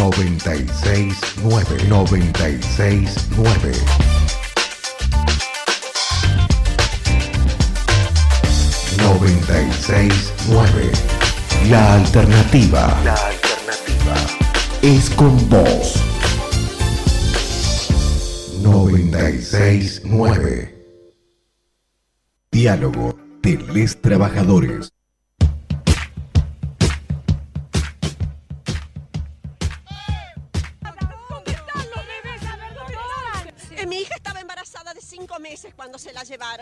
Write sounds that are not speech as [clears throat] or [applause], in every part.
969 969 969 La alternativa. La alternativa es con vos. 969 Diálogo de les trabajadores.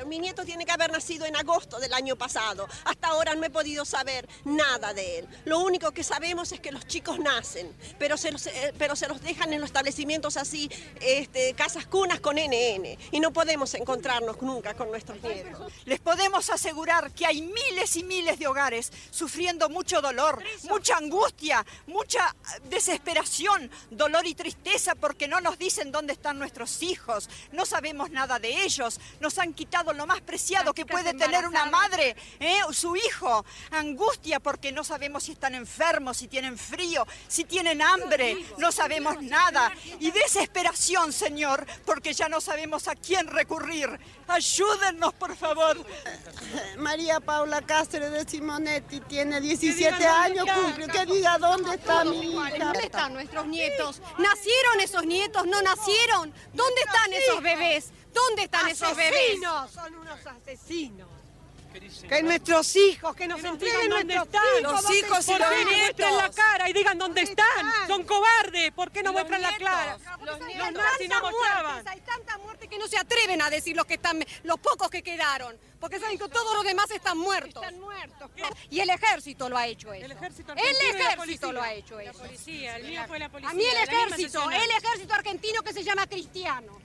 Mi nieto tiene que haber nacido en agosto del año pasado. Hasta ahora no he podido saber nada de él. Lo único que sabemos es que los chicos nacen, pero se los, eh, pero se los dejan en los establecimientos así, este, casas cunas con NN. Y no podemos encontrarnos nunca con nuestros nietos. Les podemos asegurar que hay miles y miles de hogares sufriendo mucho dolor, mucha angustia, mucha desesperación, dolor y tristeza porque no nos dicen dónde están nuestros hijos, no sabemos nada de ellos, nos han quitado lo más preciado que puede tener una madre, ¿eh? su hijo, angustia porque no sabemos si están enfermos, si tienen frío, si tienen hambre, no sabemos nada, y desesperación, Señor, porque ya no sabemos a quién recurrir. Ayúdennos, por favor. María Paula Cáceres de Simonetti tiene 17 años, cumple. Que diga dónde está mi hija. ¿Dónde están nuestros nietos? ¿Nacieron esos nietos? ¿No nacieron? ¿Dónde están esos bebés? ¿Dónde están esos bebés? Asesinos, son unos asesinos. Que nuestros hijos, que nos entreguen dónde están. hijos, Los hijos y ¿por los nietos. muestran la cara y digan dónde están. Son cobardes. ¿Por qué no muestran la cara? Los Los nietos. nazis no mostraban. hay tanta muerte que no se atreven a decir los que están, los pocos que quedaron, porque saben que todos los demás están muertos. Están muertos. Y el ejército lo ha hecho eso. El ejército El ejército lo ha hecho La eso. policía, el mío fue la policía. A mí el ejército, el ejército argentino que se llama cristiano.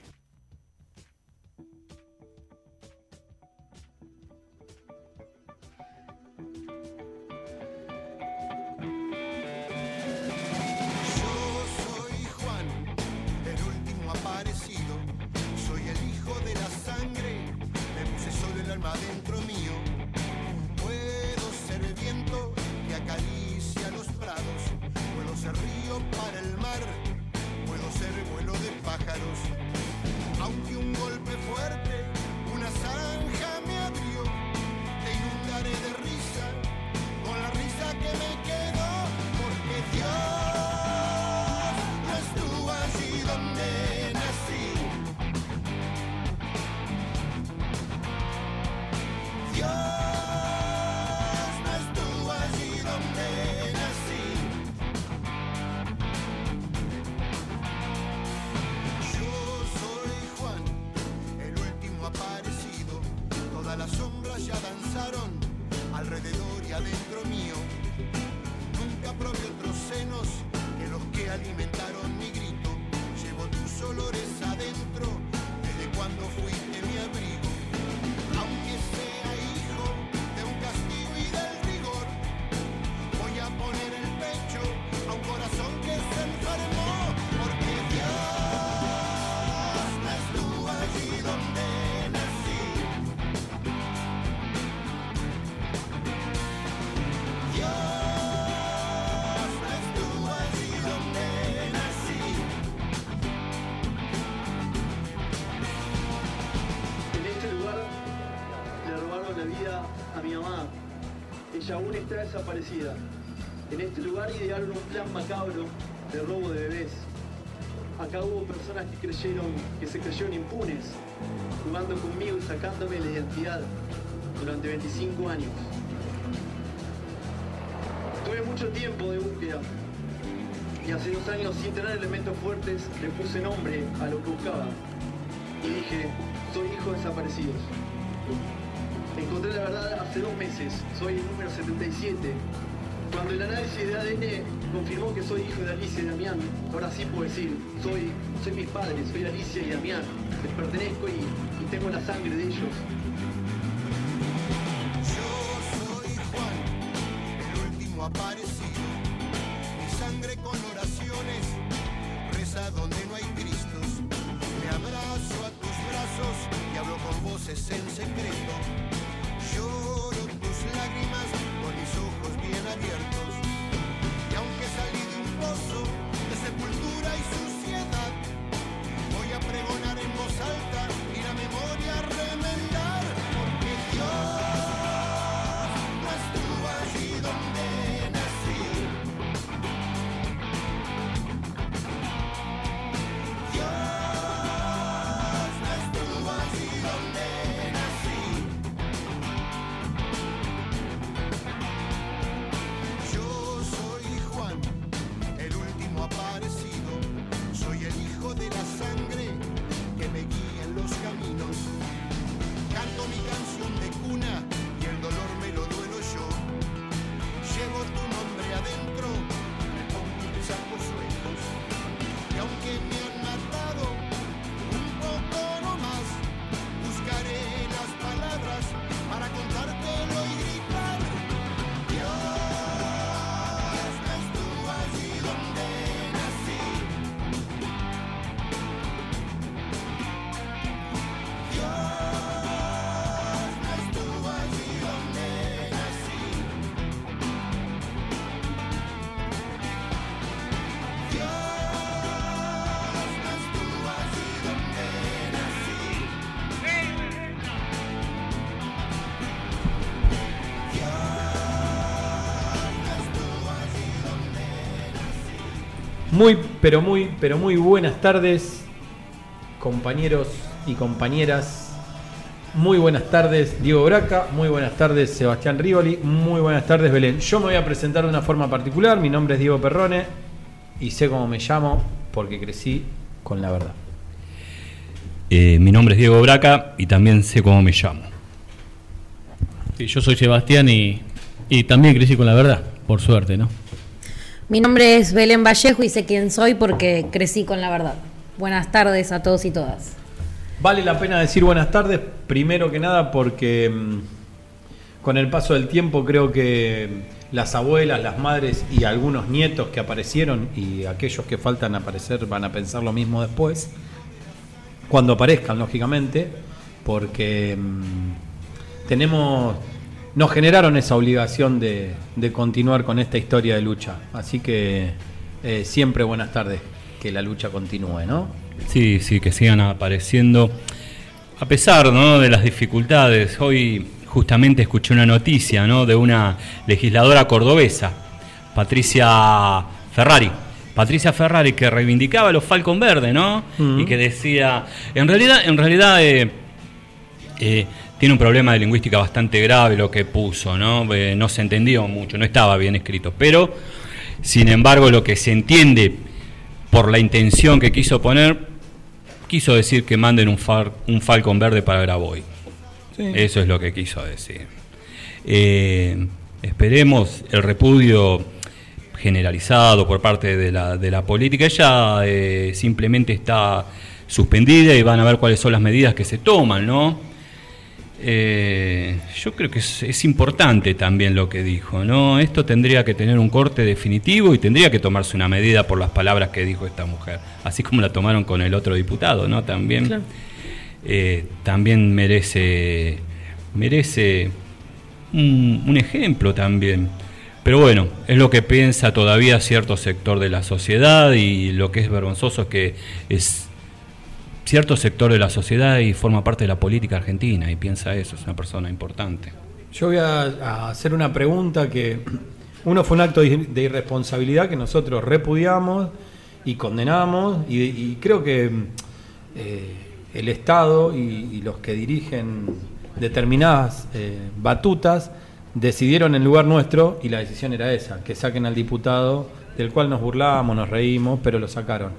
Pájaros. Ella aún está desaparecida. En este lugar idearon un plan macabro de robo de bebés. Acá hubo personas que creyeron, que se creyeron impunes, jugando conmigo y sacándome la identidad durante 25 años. Tuve mucho tiempo de búsqueda y hace dos años sin tener elementos fuertes le puse nombre a lo que buscaba y dije, soy hijo de desaparecidos. Encontré la verdad hace dos meses, soy el número 77. Cuando el análisis de ADN confirmó que soy hijo de Alicia y Damián, ahora sí puedo decir, soy, soy mis padres, soy Alicia y Damián, les pertenezco y, y tengo la sangre de ellos. Muy, pero muy, pero muy buenas tardes, compañeros y compañeras. Muy buenas tardes, Diego Braca. Muy buenas tardes, Sebastián Rivoli. Muy buenas tardes, Belén. Yo me voy a presentar de una forma particular. Mi nombre es Diego Perrone y sé cómo me llamo porque crecí con la verdad. Eh, mi nombre es Diego Braca y también sé cómo me llamo. Sí, yo soy Sebastián y, y también crecí con la verdad, por suerte, ¿no? Mi nombre es Belén Vallejo y sé quién soy porque crecí con la verdad. Buenas tardes a todos y todas. Vale la pena decir buenas tardes, primero que nada porque mm, con el paso del tiempo creo que las abuelas, las madres y algunos nietos que aparecieron y aquellos que faltan aparecer van a pensar lo mismo después, cuando aparezcan, lógicamente, porque mm, tenemos, nos generaron esa obligación de, de continuar con esta historia de lucha. Así que eh, siempre buenas tardes, que la lucha continúe, ¿no? Sí, sí, que sigan apareciendo. A pesar ¿no? de las dificultades, hoy justamente escuché una noticia ¿no? de una legisladora cordobesa, Patricia Ferrari. Patricia Ferrari que reivindicaba los Falcon Verde, ¿no? Y que decía, en realidad, en realidad eh, eh, tiene un problema de lingüística bastante grave lo que puso, ¿no? Eh, no se entendió mucho, no estaba bien escrito, pero sin embargo lo que se entiende por la intención que quiso poner, quiso decir que manden un, far, un Falcon verde para Graboy. Sí. Eso es lo que quiso decir. Eh, esperemos el repudio generalizado por parte de la, de la política. Ella eh, simplemente está suspendida y van a ver cuáles son las medidas que se toman, ¿no? Eh, yo creo que es, es, importante también lo que dijo, ¿no? Esto tendría que tener un corte definitivo y tendría que tomarse una medida por las palabras que dijo esta mujer, así como la tomaron con el otro diputado, ¿no? También, claro. eh, también merece, merece un, un ejemplo también. Pero bueno, es lo que piensa todavía cierto sector de la sociedad y lo que es vergonzoso es que es cierto sector de la sociedad y forma parte de la política argentina y piensa eso, es una persona importante. Yo voy a, hacer una pregunta que uno fue un acto de irresponsabilidad que nosotros repudiamos y condenamos y, creo que eh, el Estado y, y, los que dirigen determinadas eh, batutas decidieron en lugar nuestro y la decisión era esa, que saquen al diputado del cual nos burlábamos, nos reímos, pero lo sacaron.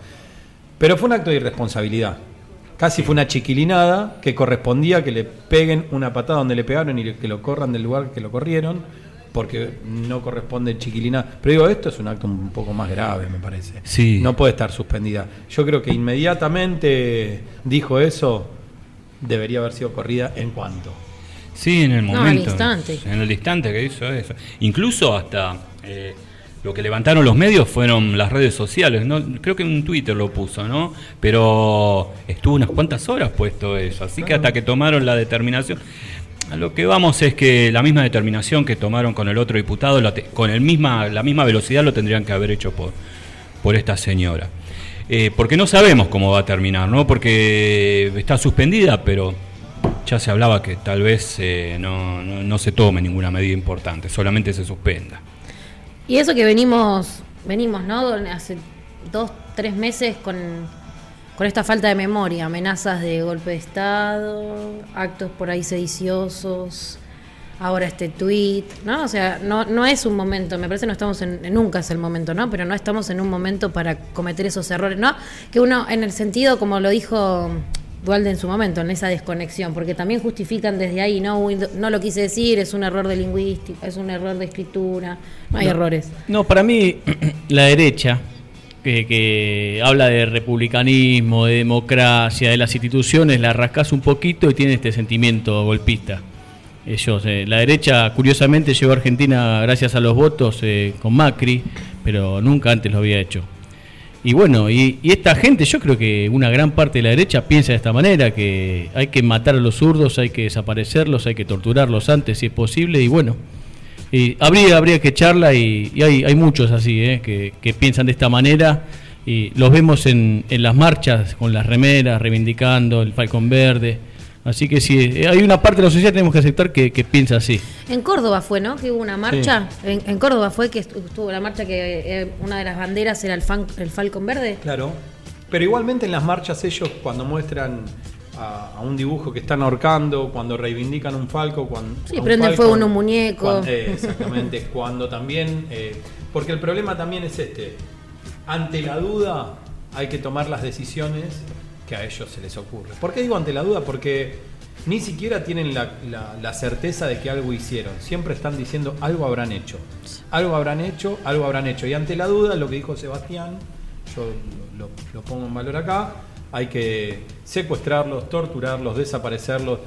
Pero fue un acto de irresponsabilidad. Casi fue una chiquilinada que correspondía que le peguen una patada donde le pegaron y que lo corran del lugar que lo corrieron, porque no corresponde chiquilinada. Pero digo, esto es un acto un poco más grave, me parece. Sí. No puede estar suspendida. Yo creo que inmediatamente dijo eso, debería haber sido corrida en cuanto. Sí, en el momento. No, al instante. En el instante que hizo eso. Incluso hasta. Eh, lo que levantaron los medios fueron las redes sociales, ¿no? creo que en Twitter lo puso, ¿no? Pero estuvo unas cuantas horas puesto eso, así que hasta que tomaron la determinación, a lo que vamos es que la misma determinación que tomaron con el otro diputado, con el misma, la misma velocidad lo tendrían que haber hecho por, por esta señora. Eh, porque no sabemos cómo va a terminar, ¿no? Porque está suspendida, pero ya se hablaba que tal vez eh, no, no, no se tome ninguna medida importante, solamente se suspenda. Y eso que venimos, venimos, ¿no? Hace dos, tres meses con, con esta falta de memoria, amenazas de golpe de Estado, actos por ahí sediciosos, ahora este tweet, ¿no? O sea, no, no es un momento, me parece no estamos en, nunca es el momento, ¿no? Pero no estamos en un momento para cometer esos errores, ¿no? Que uno, en el sentido, como lo dijo Dualde en su momento, en esa desconexión, porque también justifican desde ahí, no, no lo quise decir, es un error de lingüística, es un error de escritura, no hay no, errores. No, para mí [clears throat] la derecha, que, que, habla de republicanismo, de democracia, de las instituciones, la rascas un poquito y tiene este sentimiento golpista. Ellos, eh, la derecha, curiosamente, llegó a Argentina gracias a los votos eh, con Macri, pero nunca antes lo había hecho. Y bueno, y, esta gente, yo creo que una gran parte de la derecha piensa de esta manera, que hay que matar a los zurdos, hay que desaparecerlos, hay que torturarlos antes si es posible, y bueno, y habría, habría que echarla y, y hay, hay, muchos así, ¿eh? que, que, piensan de esta manera, y los vemos en, en, las marchas con las remeras, reivindicando el Falcón Verde, Así que sí, eh, hay una parte de la sociedad que tenemos que aceptar que, que piensa así. En Córdoba fue, ¿no? Que hubo una marcha. En, en Córdoba fue que estu- estuvo la marcha que eh, una de las banderas era el, fan- el Falcon Verde. Claro. Pero igualmente en las marchas ellos cuando muestran a, a un dibujo que están ahorcando, cuando reivindican un falco, cuando... Sí, prenden fuego en un muñeco. eh, exactamente, [laughs] cuando también... eh, porque el problema también es este. Ante la duda hay que tomar las decisiones que a ellos se les ocurre. ¿Por qué digo ante la duda? Porque ni siquiera tienen la, certeza de que algo hicieron. Siempre están diciendo algo habrán hecho. Algo habrán hecho, algo habrán hecho. Y ante la duda, lo que dijo Sebastián, yo lo, lo pongo en valor acá, hay que secuestrarlos, torturarlos, desaparecerlos.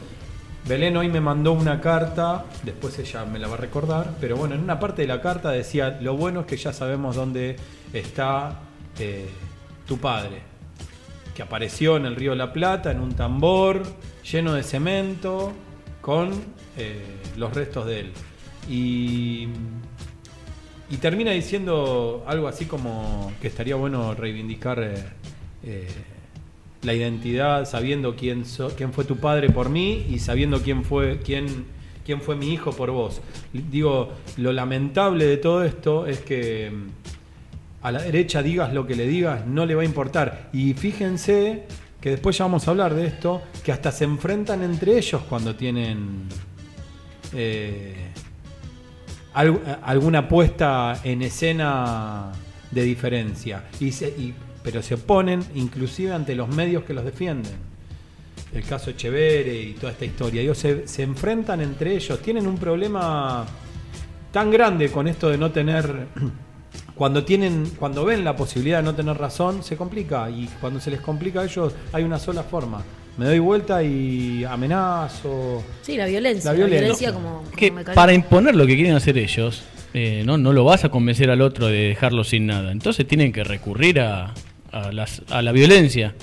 Belén hoy me mandó una carta, después ella me la va a recordar, pero bueno, en una parte de la carta decía, lo bueno es que ya sabemos dónde está eh, tu padre, que apareció en el río La Plata en un tambor lleno de cemento con eh, los restos de él. Y, y termina diciendo algo así como que estaría bueno reivindicar eh, eh, la identidad sabiendo quién, quién fue tu padre por mí y sabiendo quién fue, quién, quién fue mi hijo por vos. Digo, lo lamentable de todo esto es que a la derecha digas lo que le digas, no le va a importar. Y fíjense que después ya vamos a hablar de esto, que hasta se enfrentan entre ellos cuando tienen eh, al- alguna puesta en escena de diferencia. Y se- pero se oponen inclusive ante los medios que los defienden. El caso Echeverre y toda esta historia. Ellos se, se enfrentan entre ellos. Tienen un problema tan grande con esto de no tener cuando tienen cuando ven la posibilidad de no tener razón se complica y cuando se les complica a ellos hay una sola forma me doy vuelta y amenazo Sí, la violencia. La La violencia. como, como Que mecanismo. para imponer lo que quieren hacer ellos, eh, no, no lo vas a convencer al otro de dejarlo sin nada. Entonces tienen que recurrir a, a las- a la violencia.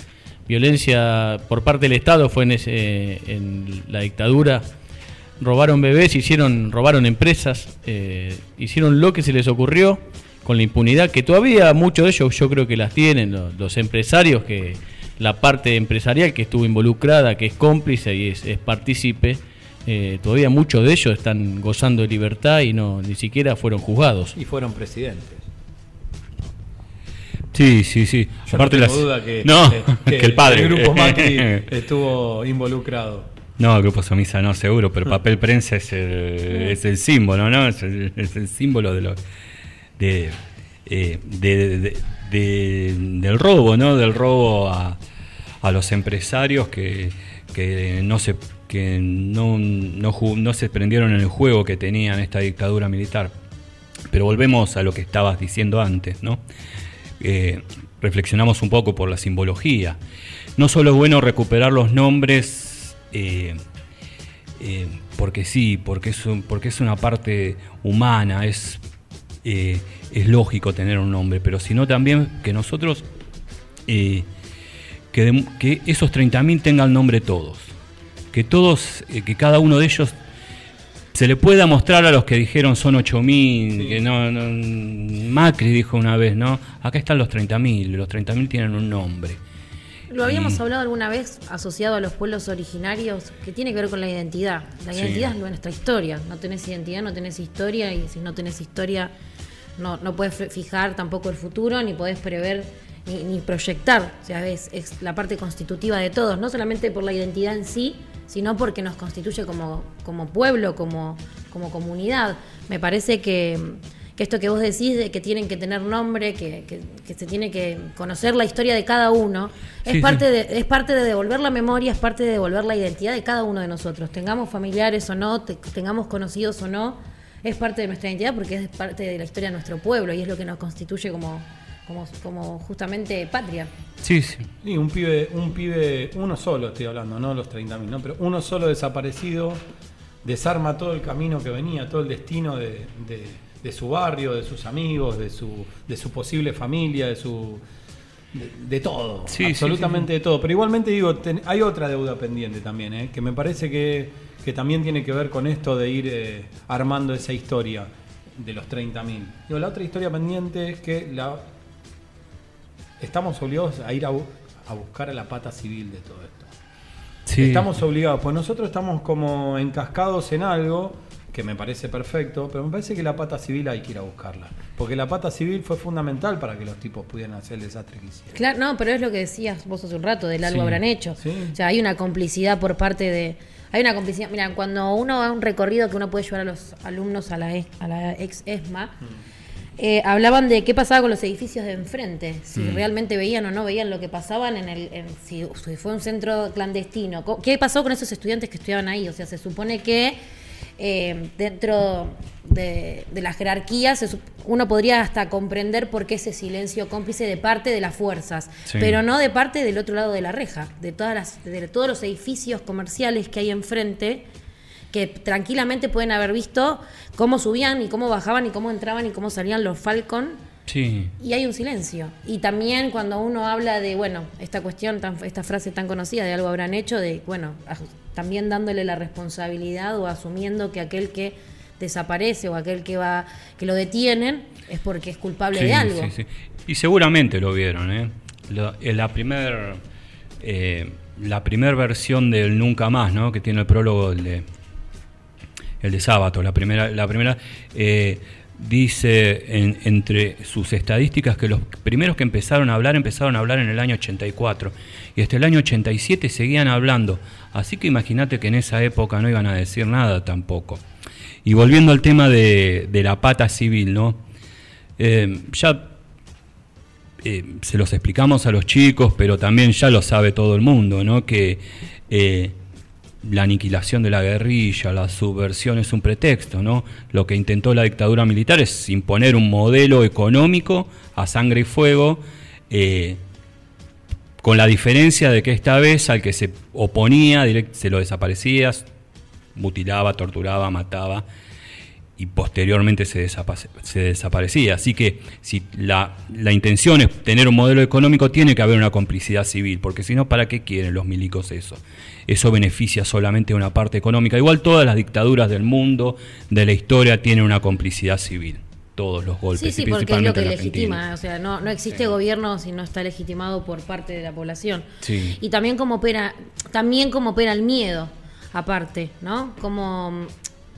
Violencia por parte del Estado fue en, ese- en la dictadura. Robaron bebés, hicieron, robaron empresas, eh, hicieron lo que se les ocurrió con la impunidad que todavía muchos de ellos yo creo que las tienen, lo- los, empresarios, que la parte empresarial que estuvo involucrada, que es cómplice y es, es partícipe, eh, todavía muchos de ellos están gozando de libertad y no ni siquiera fueron juzgados. y fueron presidentes Sí, sí, sí. Yo Aparte no tengo las- duda que, no, que- [laughs] que el padre. el grupo Macri [laughs] estuvo involucrado No, el grupo Somisa no, seguro, pero papel prensa es el, [laughs] es el símbolo, ¿no? Es el, es el símbolo de lo eh, de- de- de- del robo, ¿no? Del robo a, a los empresarios que, que no se que no, no, se prendieron en el juego que tenían esta dictadura militar. Pero volvemos a lo que estabas diciendo antes, ¿no? Eh, reflexionamos un poco por la simbología. No solo es bueno recuperar los nombres eh, porque sí, porque es, porque es una parte humana, es, eh, es lógico tener un nombre, pero sino también que nosotros, eh, que, dem- que esos 30.000 tengan nombre todos, que todos, eh, que cada uno de ellos se le pueda mostrar a los que dijeron son 8.000, que no, no- Macri dijo una vez, ¿no? Acá están los 30.000, los 30.000 tienen un nombre. Lo habíamos Y- hablado alguna vez asociado a los pueblos originarios, que tiene que ver con la identidad. La Sí. identidad es nuestra historia. No tenés identidad, no tenés historia, y si no tenés historia, no, no puedes fijar tampoco el futuro, ni podés prever, ni, ni proyectar. O sea, es, es la parte constitutiva de todos, no solamente por la identidad en sí, sino porque nos constituye como, como pueblo, como, como comunidad. Me parece que, que esto que vos decís de que tienen que tener nombre, que, que- que se tiene que conocer la historia de cada uno, es, parte sí. De, es parte de devolver la memoria, es parte de devolver la identidad de cada uno de nosotros. Tengamos familiares o no, te- tengamos conocidos o no, es parte de nuestra identidad porque es parte de la historia de nuestro pueblo y es lo que nos constituye como, como, como justamente patria. Sí, sí. Y un pibe, un pibe, uno solo estoy hablando, no los 30.000, ¿no? Pero uno solo desaparecido desarma todo el camino que venía, todo el destino de, de- de su barrio, de sus amigos, de su, de su posible familia, de su. de, de todo, Sí, sí, absolutamente de todo. Pero igualmente digo, ten- hay otra deuda pendiente también, ¿eh? que me parece que, que también tiene que ver con esto de ir eh, armando esa historia de los 30.000. Digo, la otra historia pendiente es que la, estamos obligados a ir a, bu- a buscar a la pata civil de todo esto. Sí. Estamos obligados, pues nosotros estamos como encascados en algo que me parece perfecto, pero me parece que la pata civil hay que ir a buscarla. Porque la pata civil fue fundamental para que los tipos pudieran hacer el desastre que hicieron. Claro, no, pero es lo que decías vos hace un rato, del algo Sí, habrán hecho. O sea, hay una complicidad por parte de... Hay una complicidad, mira, cuando uno va a un recorrido que uno puede llevar a los alumnos a la, e- a la ex ESMA, eh, hablaban de qué pasaba con los edificios de enfrente, si Mm. realmente veían o no veían lo que pasaban en el, en- si, si fue un centro clandestino, qué pasó con esos estudiantes que estudiaban ahí, o sea, se supone que eh, dentro de, de la jerarquía se uno podría hasta comprender por qué ese silencio cómplice de parte de las fuerzas, Sí. pero no de parte del otro lado de la reja, de todas las, de todos los edificios comerciales que hay enfrente que tranquilamente pueden haber visto cómo subían y cómo bajaban y cómo entraban y cómo salían los Falcon Sí. y hay un silencio. Y también cuando uno habla de, bueno, esta cuestión, tan, esta frase tan conocida de algo habrán hecho, de, bueno, también dándole la responsabilidad o asumiendo que aquel que desaparece o aquel que va, que lo detienen es porque es culpable Sí, de algo. sí, sí. Y seguramente lo vieron, ¿eh? La, en la primer eh, la primer versión del Nunca Más, ¿no? Que tiene el prólogo el de el de Sábato, la primera la primera eh, dice en- entre sus estadísticas que los primeros que empezaron a hablar empezaron a hablar en el año 84 y hasta el año 87 seguían hablando. Así que imagínate que en esa época no iban a decir nada tampoco. Y volviendo al tema de, de la pata civil, ¿no? Eh, ya eh, se los explicamos a los chicos, pero también ya lo sabe todo el mundo, ¿no? Que eh, la aniquilación de la guerrilla, la subversión es un pretexto, ¿no? Lo que intentó la dictadura militar es imponer un modelo económico a sangre y fuego, eh, con la diferencia de que esta vez al que se oponía se lo desaparecía, mutilaba, torturaba, mataba y posteriormente se, se desaparecía. Así que si la, la intención es tener un modelo económico, tiene que haber una complicidad civil, porque si no, ¿para qué quieren los milicos eso? Eso beneficia solamente a una parte económica. Igual todas las dictaduras del mundo, de la historia, tienen una complicidad civil. Todos los golpes, Sí, y sí, porque es lo que legitima. O sea, no, no existe gobierno si no está legitimado por parte de la población. Sí. Y también cómo opera, también cómo opera el miedo, aparte, ¿no? Como,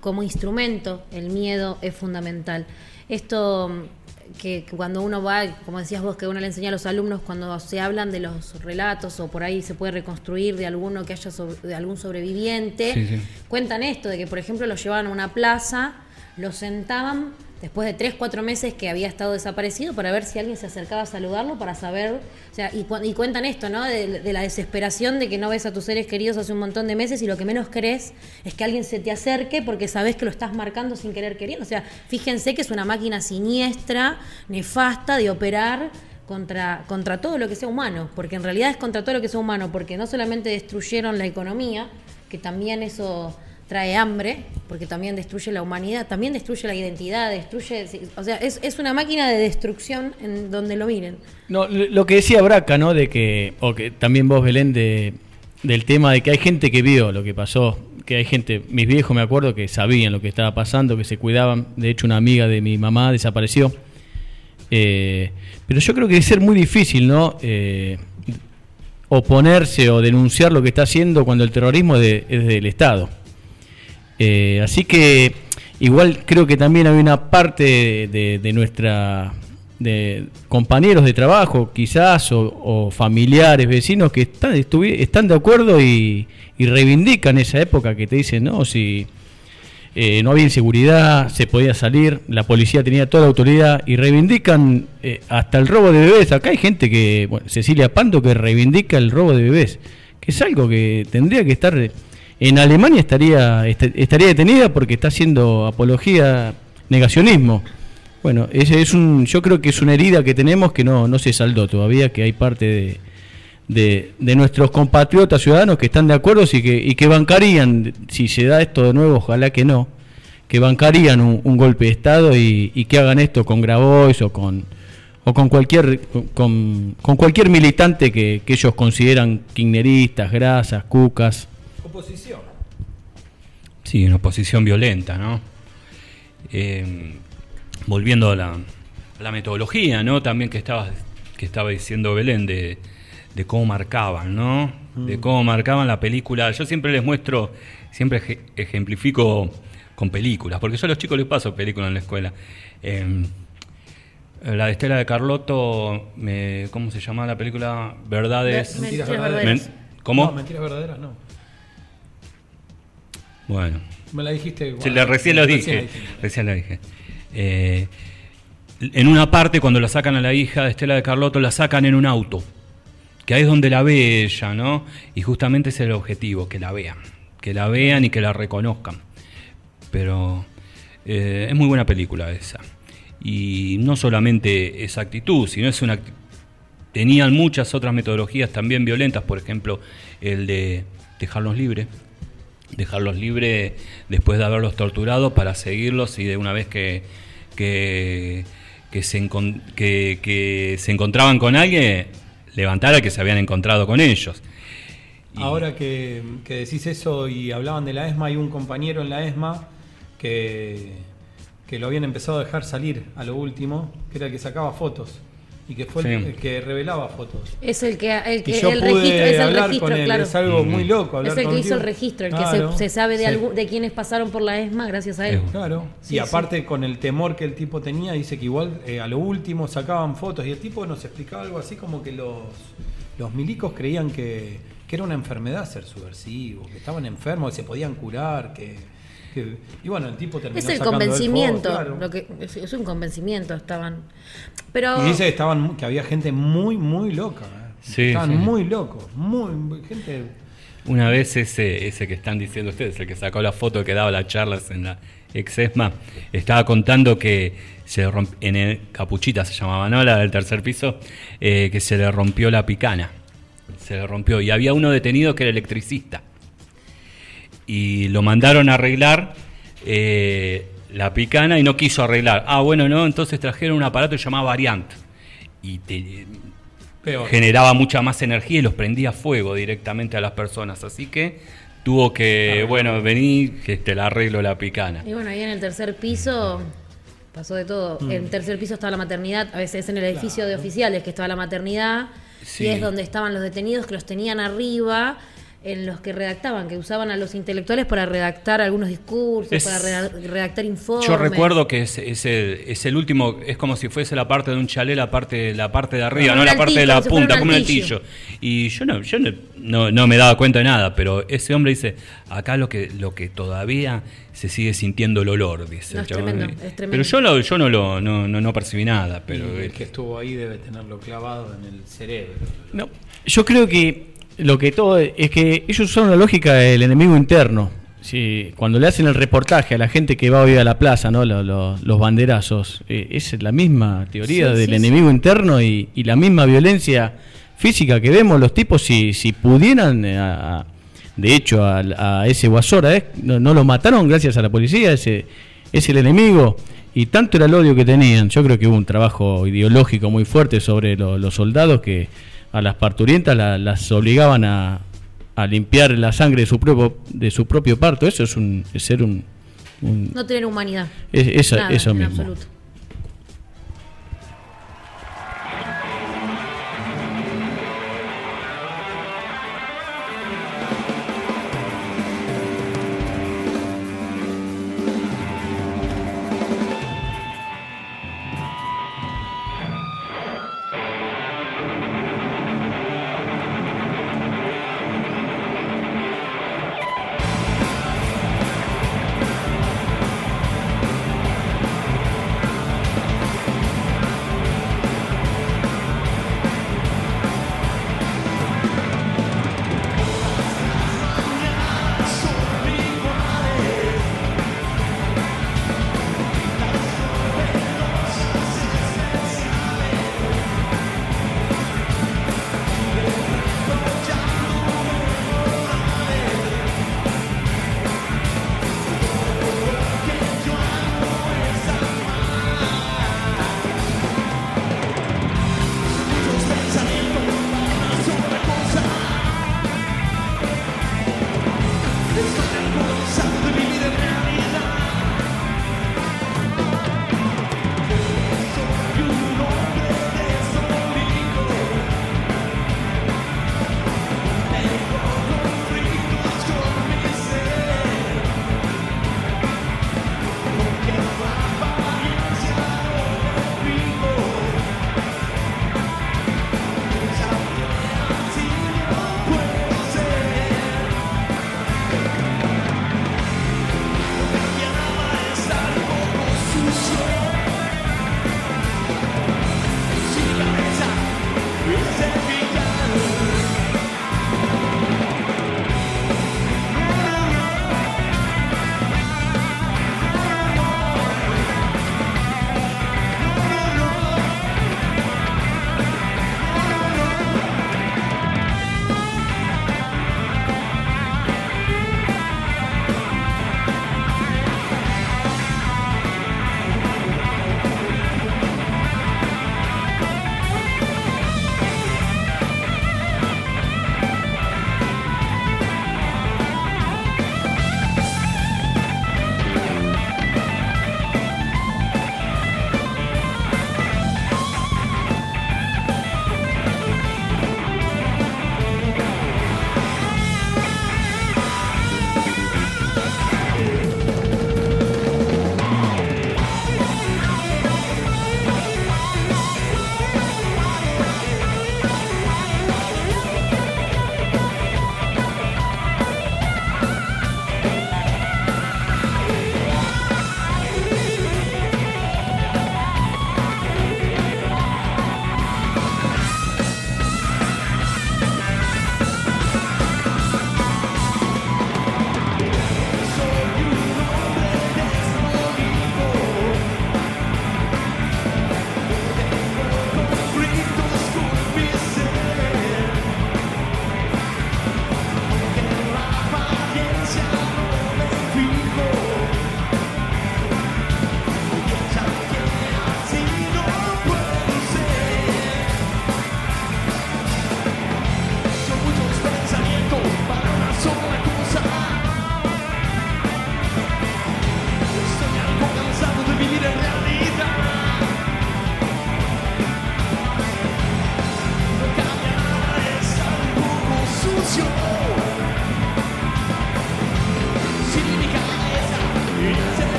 como instrumento, el miedo es fundamental. Esto mm, que, que cuando uno va, como decías vos, que uno le enseña a los alumnos cuando se hablan de los relatos o por ahí se puede reconstruir de alguno que haya sobre- de algún sobreviviente, Sí, sí. cuentan esto de que, por ejemplo, lo llevaban a una plaza, lo sentaban después de tres, cuatro meses que había estado desaparecido para ver si alguien se acercaba a saludarlo, para saber, o sea, y, y cuentan esto, ¿no? De, de la desesperación de que no ves a tus seres queridos hace un montón de meses y lo que menos querés es que alguien se te acerque porque sabes que lo estás marcando sin querer queriendo. O sea, fíjense que es una máquina siniestra, nefasta de operar contra, contra todo lo que sea humano, porque en realidad es contra todo lo que sea humano, porque no solamente destruyeron la economía, que también eso trae hambre, porque también destruye la humanidad, también destruye la identidad, destruye, o sea, es, es una máquina de destrucción en donde lo miren. No, lo que decía Braca, ¿no? De que, o que también vos, Belén, de, del tema de que hay gente que vio lo que pasó, que hay gente, mis viejos me acuerdo que sabían lo que estaba pasando, que se cuidaban. De hecho, una amiga de mi mamá desapareció. Eh, pero yo creo que debe ser muy difícil, ¿no? Eh, oponerse o denunciar lo que está haciendo cuando el terrorismo es, de- es del Estado. Eh, así que igual creo que también hay una parte de, de- nuestra de compañeros de trabajo quizás o, familiares, vecinos que están, están de acuerdo y, reivindican esa época que te dicen, no, si eh, no había inseguridad, se podía salir, la policía tenía toda la autoridad y reivindican eh, hasta el robo de bebés. Acá hay gente que, bueno, Cecilia Panto, que reivindica el robo de bebés, que es algo que tendría que estar... En Alemania estaría, est- estaría detenida porque está haciendo apología, negacionismo. Bueno, ese es un, yo creo que es una herida que tenemos que no, no se saldó todavía, que hay parte de, de, nuestros compatriotas ciudadanos que están de acuerdo y que, y que bancarían, si se da esto de nuevo, ojalá que no, que bancarían un, un golpe de Estado y, y que hagan esto con Grabois o con, o con cualquier con, con cualquier militante que, que ellos consideran kirchneristas, grasas, cucas. Oposición. Sí, una oposición violenta, ¿no? Eh, volviendo a la, a la metodología, ¿no? También que estaba, que estaba diciendo Belén de, de cómo marcaban, ¿no? De cómo marcaban la película. Yo siempre les muestro, siempre eje- ejemplifico con películas, porque yo a los chicos les paso películas en la escuela. Eh, la de Estela de Carlotto, me- ¿cómo se llama la película? Verdades. Ve- Mentiras Men- verdaderas. ¿Cómo? No, mentiras verdaderas no. Bueno. Me la dijiste. Recién lo Recién dije. la dije. Recién lo dije. Eh, en una parte, cuando la sacan a la hija de Estela de Carlotto, la sacan en un auto. Que ahí es donde la ve ella, ¿no? Y justamente ese es el objetivo, que la vean. Que la vean y que la reconozcan. Pero eh, es muy buena película esa. Y no solamente esa actitud, sino es una Tenían muchas otras metodologías también violentas, por ejemplo, el de dejarlos libres dejarlos libres después de haberlos torturado para seguirlos y de una vez que, que, que se, que, se encontraban con alguien, levantar que se habían encontrado con ellos. Ahora que, que decís eso y hablaban de la ESMA, hay un compañero en la ESMA que, que lo habían empezado a dejar salir a lo último, que era el que sacaba fotos y que fue el, Sí. el que revelaba fotos. Es el que el, que, Y yo el pude registro, es el registro, con él, claro. es algo muy loco hablar Es el que hizo el registro, el Claro, que se, se sabe de sí. algún- de quienes pasaron por la ESMA gracias a él. Claro. Sí, y sí. aparte con el temor que el tipo tenía, dice que igual eh, a lo último sacaban fotos y el tipo nos explicaba algo así como que los, los milicos creían que, que era una enfermedad ser subversivo, que estaban enfermos, que se podían curar, que, que- y bueno, el tipo terminó Es el convencimiento, fotos, claro. lo que es, es un convencimiento estaban. Pero Y dice que estaban que había gente muy muy loca, eh. Sí, estaban sí. muy locos, muy gente Una vez ese, ese que están diciendo ustedes, el que sacó la foto que daba las charlas en la ex-ESMA, estaba contando que se le romp- en el Capuchita se llamaba, ¿no? La del tercer piso, eh, que se le rompió la picana. Se le rompió. Y había uno detenido que era electricista. Y lo mandaron a arreglar eh, la picana y no quiso arreglar. Ah, bueno, no, entonces trajeron un aparato llamado Variant. Y te- Peor. generaba mucha más energía y los prendía fuego directamente a las personas. Así que tuvo que, bueno, vení, que te la arreglo la picana. Y bueno, ahí en el tercer piso pasó de todo. Mm. En el tercer piso estaba la maternidad, a veces en el edificio de oficiales que estaba la maternidad, Sí. y es donde estaban los detenidos que los tenían arriba, en los que redactaban, que usaban a los intelectuales para redactar algunos discursos, Es- para reda- redactar informes. Yo recuerdo que es, es el, es el último, es como si fuese la parte de un chalet, la parte, la parte de arriba, Como no la parte de altillo, la punta, un como un altillo. altillo. Y yo no, yo no, no, no me daba cuenta de nada, pero ese hombre dice, acá lo que, lo que todavía se sigue sintiendo el olor, dice. No, el tremendo, es tremendo. Pero yo, lo, yo no, lo, no, no, no percibí nada, pero y el que estuvo ahí debe tenerlo clavado en el cerebro. No, yo creo que lo que todo es que ellos usaron la lógica del enemigo interno. Sí, cuando le hacen el reportaje a la gente que va hoy a la plaza, ¿no? Lo- lo- los banderazos, eh, es la misma teoría Sí, del sí, enemigo interno y, y la misma violencia física que vemos los tipos si, si pudieran, eh, a- a- de hecho, a, a ese Guasora, ¿eh? no, no lo mataron gracias a la policía, ese es el enemigo. Y tanto era el odio que tenían, yo creo que hubo un trabajo ideológico muy fuerte sobre lo- los soldados que a las parturientas la- las obligaban a, a limpiar la sangre de su propio de su propio parto. Eso es un es ser un, un- No tener humanidad. Es- esa- Nada, eso en mismo. absoluto.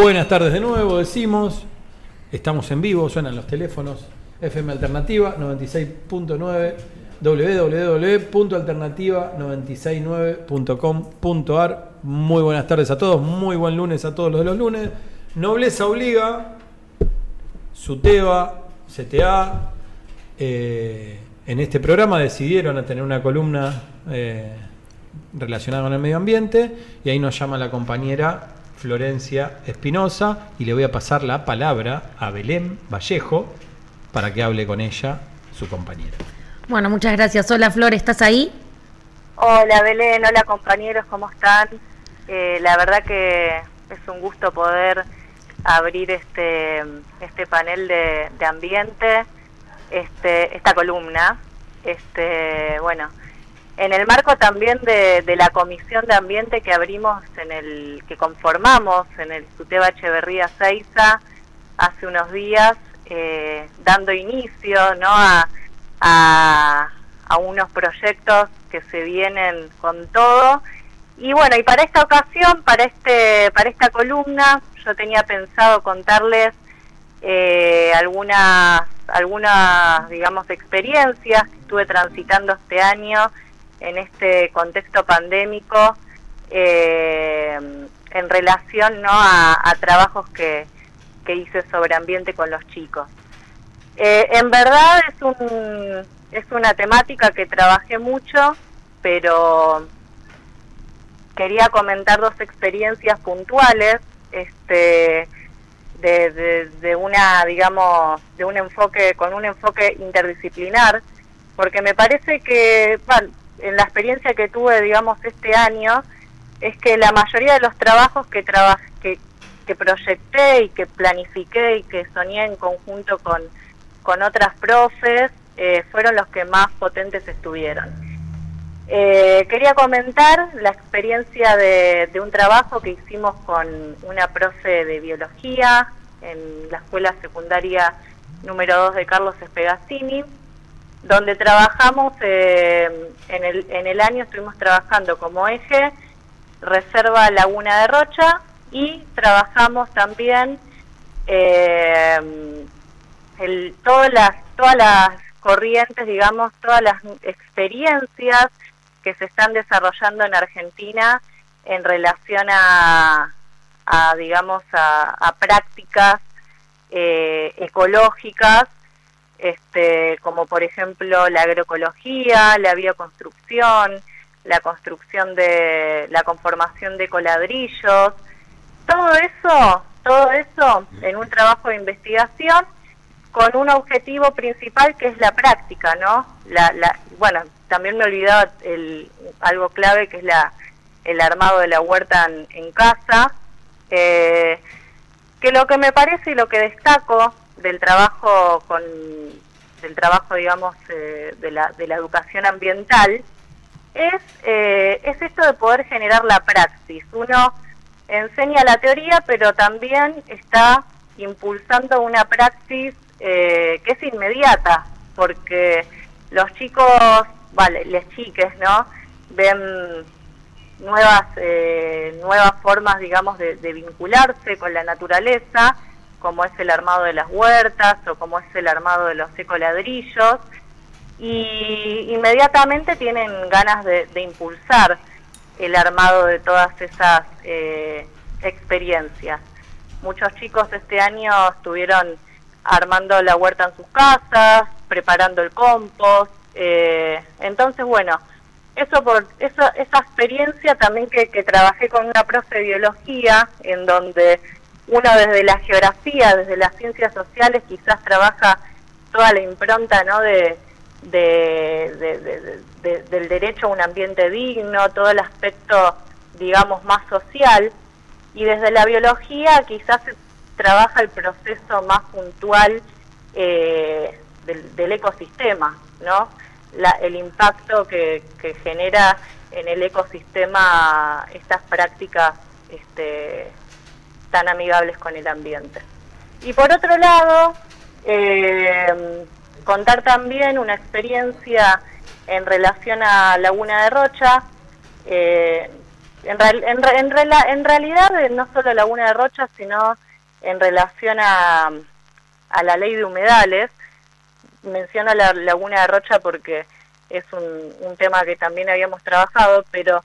Buenas tardes de nuevo, decimos. Estamos en vivo, suenan los teléfonos. FM Alternativa 96.9 www.alternativa969.com.ar Muy buenas tardes a todos, muy buen lunes a todos los de los lunes. Nobleza obliga, Suteba, CTA, eh, en este programa decidieron a tener una columna eh, relacionada con el medio ambiente y ahí nos llama la compañera Florencia Espinosa y le voy a pasar la palabra a Belén Vallejo para que hable con ella, su compañera. Bueno, muchas gracias. Hola Flor, ¿estás ahí? Hola Belén, hola compañeros, ¿cómo están? Eh, la verdad que es un gusto poder abrir este, este panel de, de ambiente, este, esta columna. Este, bueno, en el marco también de, la comisión de ambiente que abrimos en el, que conformamos en el Suteba Echeverría Seiza hace unos días, eh, dando inicio ¿no? a, a, a unos proyectos que se vienen con todo. Y bueno, y para esta ocasión, para este, para esta columna, yo tenía pensado contarles eh, algunas, algunas, digamos, experiencias que estuve transitando este año en este contexto pandémico eh, en relación ¿no? a, a trabajos que, que hice sobre ambiente con los chicos. Eh, en verdad es un es una temática que trabajé mucho, pero quería comentar dos experiencias puntuales, este de, de, de una digamos de un enfoque con un enfoque interdisciplinar, porque me parece que bueno, en la experiencia que tuve digamos este año es que la mayoría de los trabajos que trabajé que, que proyecté y que planifiqué y que soñé en conjunto con con otras profes, eh, fueron los que más potentes estuvieron. Eh, quería comentar la experiencia de, un trabajo que hicimos con una profe de biología en la escuela secundaria número 2 de Carlos Espegazzini, donde trabajamos eh, en, el, en el año, estuvimos trabajando como eje Reserva Laguna de Rocha y trabajamos también eh, el, todas las todas las corrientes, digamos, todas las experiencias que se están desarrollando en Argentina en relación a, a digamos, a, a prácticas eh, ecológicas, este, como por ejemplo la agroecología, la bioconstrucción, la construcción de la conformación de coladrillos, todo eso, todo eso en un trabajo de investigación con un objetivo principal que es la práctica, ¿no? La, la, bueno, también me olvidaba el, algo clave que es la, el armado de la huerta en, en casa, eh, que lo que me parece y lo que destaco del trabajo con del trabajo digamos eh, de, la, de la educación ambiental es eh, es esto de poder generar la praxis uno enseña la teoría pero también está impulsando una praxis eh, que es inmediata, porque los chicos, vale, les chiques, ¿no? Ven nuevas, eh, nuevas formas, digamos, de, de, vincularse con la naturaleza, como es el armado de las huertas o como es el armado de los ecoladrillos, y inmediatamente tienen ganas de, de impulsar el armado de todas esas eh, experiencias. Muchos chicos este año estuvieron armando la huerta en sus casas, preparando el compost. Eh, entonces, bueno, eso por esa, esa experiencia también que, que trabajé con una profe de biología, en donde uno desde la geografía, desde las ciencias sociales, quizás trabaja toda la impronta ¿no? de, de, de, de, del derecho a un ambiente digno, todo el aspecto, digamos, más social, y desde la biología quizás trabaja el proceso más puntual eh, del, del, ecosistema, ¿no? La, el impacto que, que, genera en el ecosistema estas prácticas este, tan amigables con el ambiente. Y por otro lado, eh, contar también una experiencia en relación a Laguna de Rocha. Eh, en, real- en, en en realidad eh, no solo Laguna de Rocha, sino en relación a, a la ley de humedales. Menciono la Laguna de Rocha porque es un, un tema que también habíamos trabajado, pero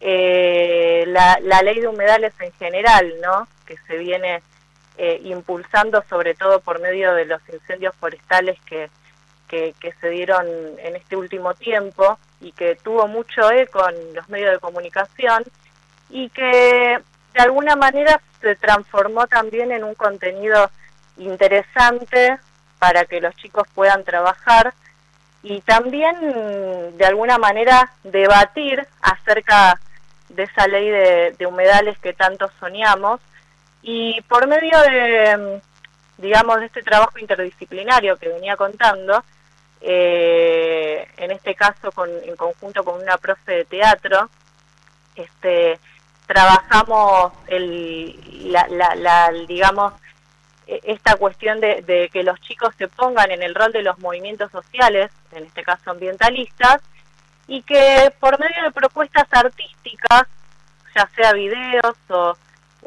eh, la, ley de humedales en general, ¿no? Que se viene eh, impulsando sobre todo por medio de los incendios forestales que, que se dieron en este último tiempo y que tuvo mucho eco en los medios de comunicación y que de alguna manera se transformó también en un contenido interesante para que los chicos puedan trabajar y también de alguna manera debatir acerca de esa ley de, humedales que tanto soñamos. Y por medio de digamos de este trabajo interdisciplinario que venía contando eh, en este caso con, en conjunto con una profe de teatro este trabajamos el la, la, la- digamos e- esta cuestión de, de que los chicos se pongan en el rol de los movimientos sociales, en este caso ambientalistas, y que por medio de propuestas artísticas, ya sea videos o,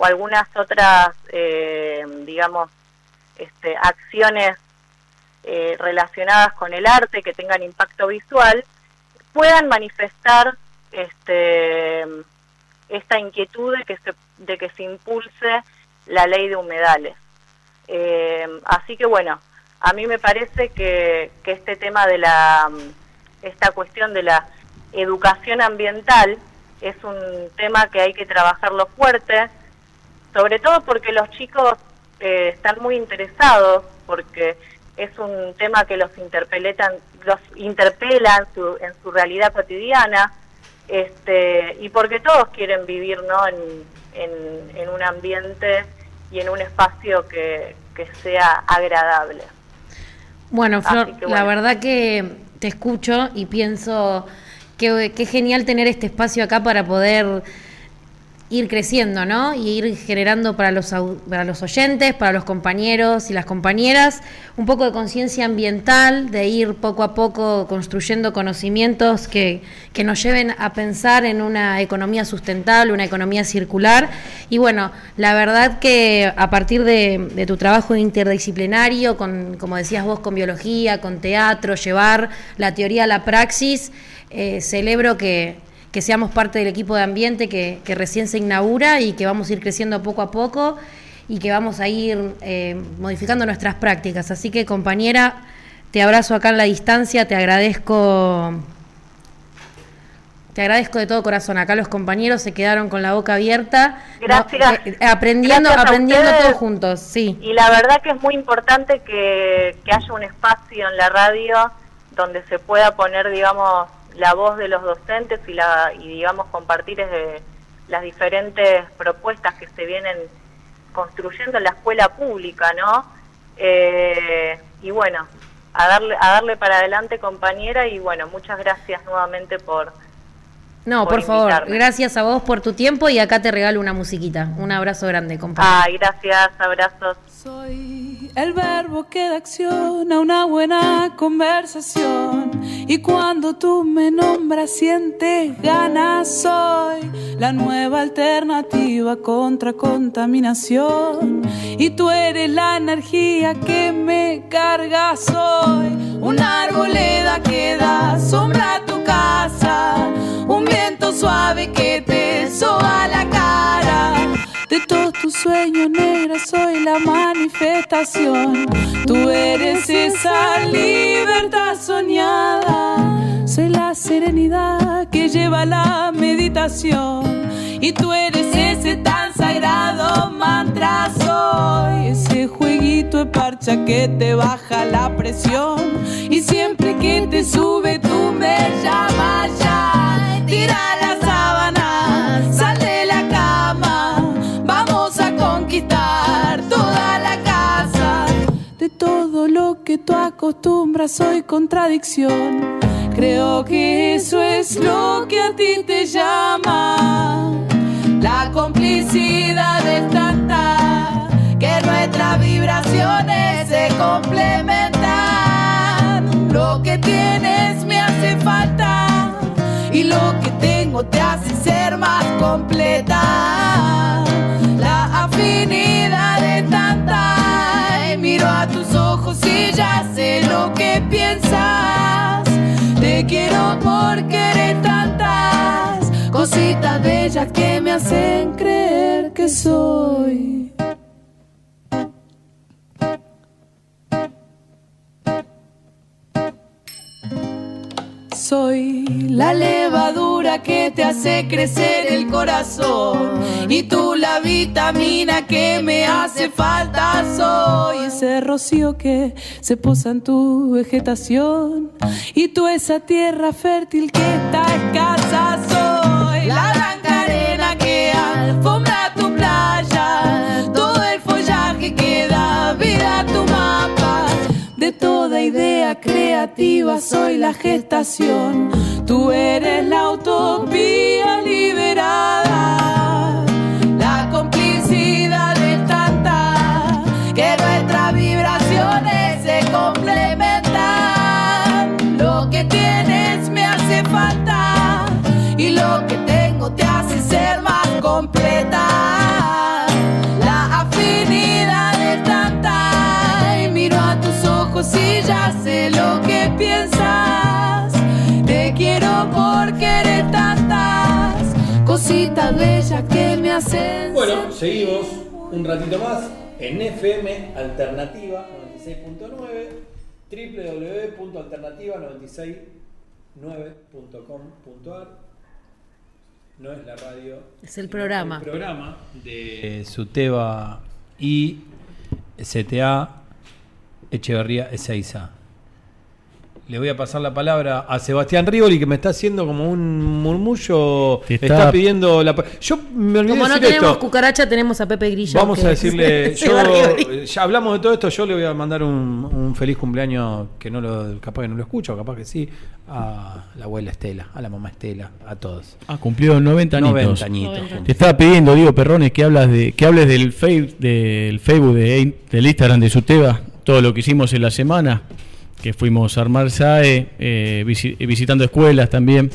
algunas otras, eh, digamos, este, acciones eh, relacionadas con el arte que tengan impacto visual, puedan manifestar este, esta inquietud de que se, de que se impulse la ley de humedales. Eh, así que bueno, a mí me parece que, que este tema de la, esta cuestión de la educación ambiental es un tema que hay que trabajarlo fuerte, sobre todo porque los chicos eh, están muy interesados, porque es un tema que los interpeletan, los interpela en su, en su realidad cotidiana, este, y porque todos quieren vivir ¿no? en, en, en un ambiente y en un espacio que, que sea agradable. Bueno, Flor, que la bueno. verdad que te escucho y pienso que, que genial tener este espacio acá para poder ir creciendo, ¿no? Y ir generando para los, para los oyentes, para los compañeros y las compañeras, un poco de conciencia ambiental, de ir poco a poco construyendo conocimientos que, que nos lleven a pensar en una economía sustentable, una economía circular. Y bueno, la verdad que a partir de, de tu trabajo interdisciplinario, con, como decías vos, con biología, con teatro, llevar la teoría a la praxis, eh, celebro que, que seamos parte del equipo de ambiente que, que recién se inaugura y que vamos a ir creciendo poco a poco y que vamos a ir eh, modificando nuestras prácticas. Así que compañera, te abrazo acá en la distancia, te agradezco, te agradezco de todo corazón. Acá los compañeros se quedaron con la boca abierta, Gracias. no, eh, aprendiendo, Gracias aprendiendo todos juntos, sí. Y la verdad que es muy importante que, que haya un espacio en la radio donde se pueda poner, digamos, la voz de los docentes y, la, y digamos, compartir eh, las diferentes propuestas que se vienen construyendo en la escuela pública, ¿no? Eh, y bueno, a darle, a darle para adelante, compañera, y bueno, muchas gracias nuevamente por... No, por por, favor, gracias a vos por tu tiempo y acá te regalo una musiquita. Un abrazo grande, compañera. Ay, gracias, abrazos. Soy el verbo que da acción a una buena conversación. Y cuando tú me nombras, sientes ganas. Soy la nueva alternativa contra contaminación. Y tú eres la energía que me carga. Soy una arboleda que da sombra a tu casa. Un viento suave que te soba la cara. De todos tus sueños negros soy la manifestación. Tú eres esa libertad soñada. Soy la serenidad que lleva la meditación. Y tú eres ese tan sagrado mantra. Soy ese jueguito de parcha que te baja la presión. Y siempre que te sube tú me llamas ya. Tira las sábanas, sal de la cama. Vamos a conquistar toda la casa. De todo lo que tú acostumbras soy contradicción. Creo que eso es lo que a ti te llama. La complicidad es tanta que nuestras vibraciones se complementan. Lo que tienes me hace falta y lo que tengo te hace ser más completa. La afinidad de tanta, y miro a tus ojos y ya sé lo que piensas. Te quiero porque eres tantas cositas bellas que me hacen creer que soy. Soy la levadura que te hace crecer el corazón y tú la vitamina que me hace falta. Soy ese rocío que se posa en tu vegetación y tú esa tierra fértil que está escasa. Soy la blanca soy la gestación. Tú eres la utopía liberada. La complicidad de tanta que nuestras vibraciones se complementan. Lo que tienes me hace falta y lo que tengo te hace ser más completa. Ojos y ya sé lo que piensas. Te quiero porque eres tantas cositas bellas que me hacen. Bueno, seguimos un ratito más en FM Alternativa 96.9 www.alternativa969.com.ar No es la radio. Es el programa. El programa de Suteba y CTA Echeverría Ezeiza. Le voy a pasar la palabra a Sebastián Rivoli, que me está haciendo como un murmullo. Te está... está- pidiendo la. Yo me olvidé Como no decir tenemos esto. cucaracha, tenemos a Pepe Grillo. Vamos a decirle, [laughs] yo, Rivoli. ya hablamos de todo esto, yo le voy a mandar un, un feliz cumpleaños, que no lo, capaz que no lo escucho, capaz que sí, a la abuela Estela, a la mamá Estela, a todos. Ah, cumplió 90 añitos. 90 añitos. Te estaba pidiendo, Diego Perrones, que hablas de, que hables del, fei- del Facebook, de, del Instagram de Suteba, todo lo que hicimos en la semana, que fuimos a armar SAE, eh, visi- visitando escuelas también.